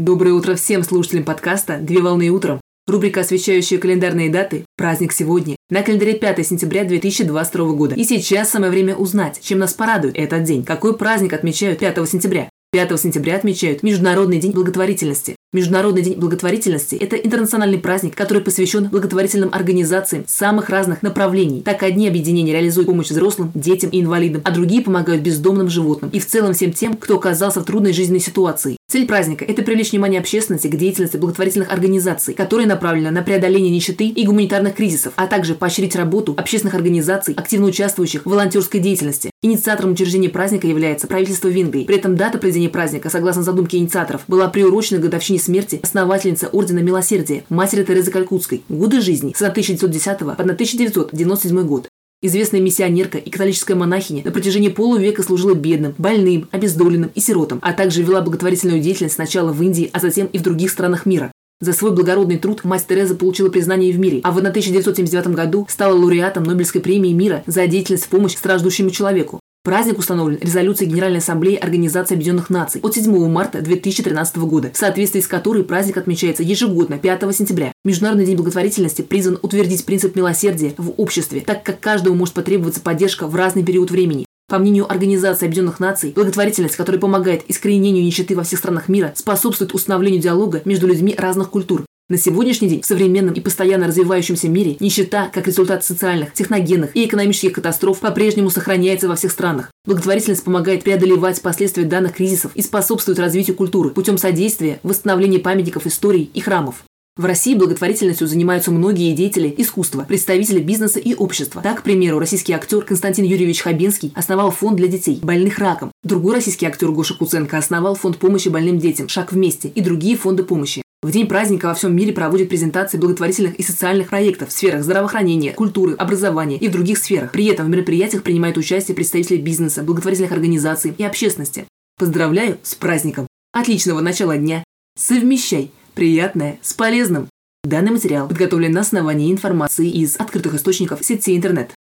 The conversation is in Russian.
Доброе утро всем слушателям подкаста «Две волны утром». Рубрика, освещающая календарные даты «Праздник сегодня». На календаре 5 сентября 2022 года. И сейчас самое время узнать, чем нас порадует этот день. Какой праздник отмечают 5 сентября? 5 сентября отмечают Международный день благотворительности. Международный день благотворительности – это интернациональный праздник, который посвящен благотворительным организациям самых разных направлений. Так одни объединения реализуют помощь взрослым, детям и инвалидам, а другие помогают бездомным животным и в целом всем тем, кто оказался в трудной жизненной ситуации. Цель праздника – это привлечь внимание общественности к деятельности благотворительных организаций, которые направлены на преодоление нищеты и гуманитарных кризисов, а также поощрить работу общественных организаций, активно участвующих в волонтерской деятельности. Инициатором учреждения праздника является правительство Венгрии. При этом дата проведения праздника, согласно задумке инициаторов, была приурочена к годовщине смерти основательницы Ордена Милосердия, матери Терезы Калькутской, годы жизни с 1910 по 1997 год. Известная миссионерка и католическая монахиня на протяжении полувека служила бедным, больным, обездоленным и сиротам, а также вела благотворительную деятельность сначала в Индии, а затем и в других странах мира. За свой благородный труд мать Тереза получила признание в мире, а в 1979 году стала лауреатом Нобелевской премии мира за деятельность в помощь страждущему человеку. Праздник установлен резолюцией Генеральной Ассамблеи Организации Объединенных Наций от 7 марта 2013 года, в соответствии с которой праздник отмечается ежегодно 5 сентября. Международный день благотворительности призван утвердить принцип милосердия в обществе, так как каждому может потребоваться поддержка в разный период времени. По мнению Организации Объединенных Наций, благотворительность, которая помогает искоренению нищеты во всех странах мира, способствует установлению диалога между людьми разных культур, на сегодняшний день в современном и постоянно развивающемся мире нищета, как результат социальных, техногенных и экономических катастроф, по-прежнему сохраняется во всех странах. Благотворительность помогает преодолевать последствия данных кризисов и способствует развитию культуры путем содействия восстановления памятников историй и храмов. В России благотворительностью занимаются многие деятели искусства, представители бизнеса и общества. Так, к примеру, российский актер Константин Юрьевич Хабинский основал фонд для детей, больных раком. Другой российский актер Гоша Куценко основал фонд помощи больным детям «Шаг вместе» и другие фонды помощи. В день праздника во всем мире проводят презентации благотворительных и социальных проектов в сферах здравоохранения, культуры, образования и в других сферах. При этом в мероприятиях принимают участие представители бизнеса, благотворительных организаций и общественности. Поздравляю с праздником! Отличного начала дня! Совмещай приятное с полезным! Данный материал подготовлен на основании информации из открытых источников сети интернет.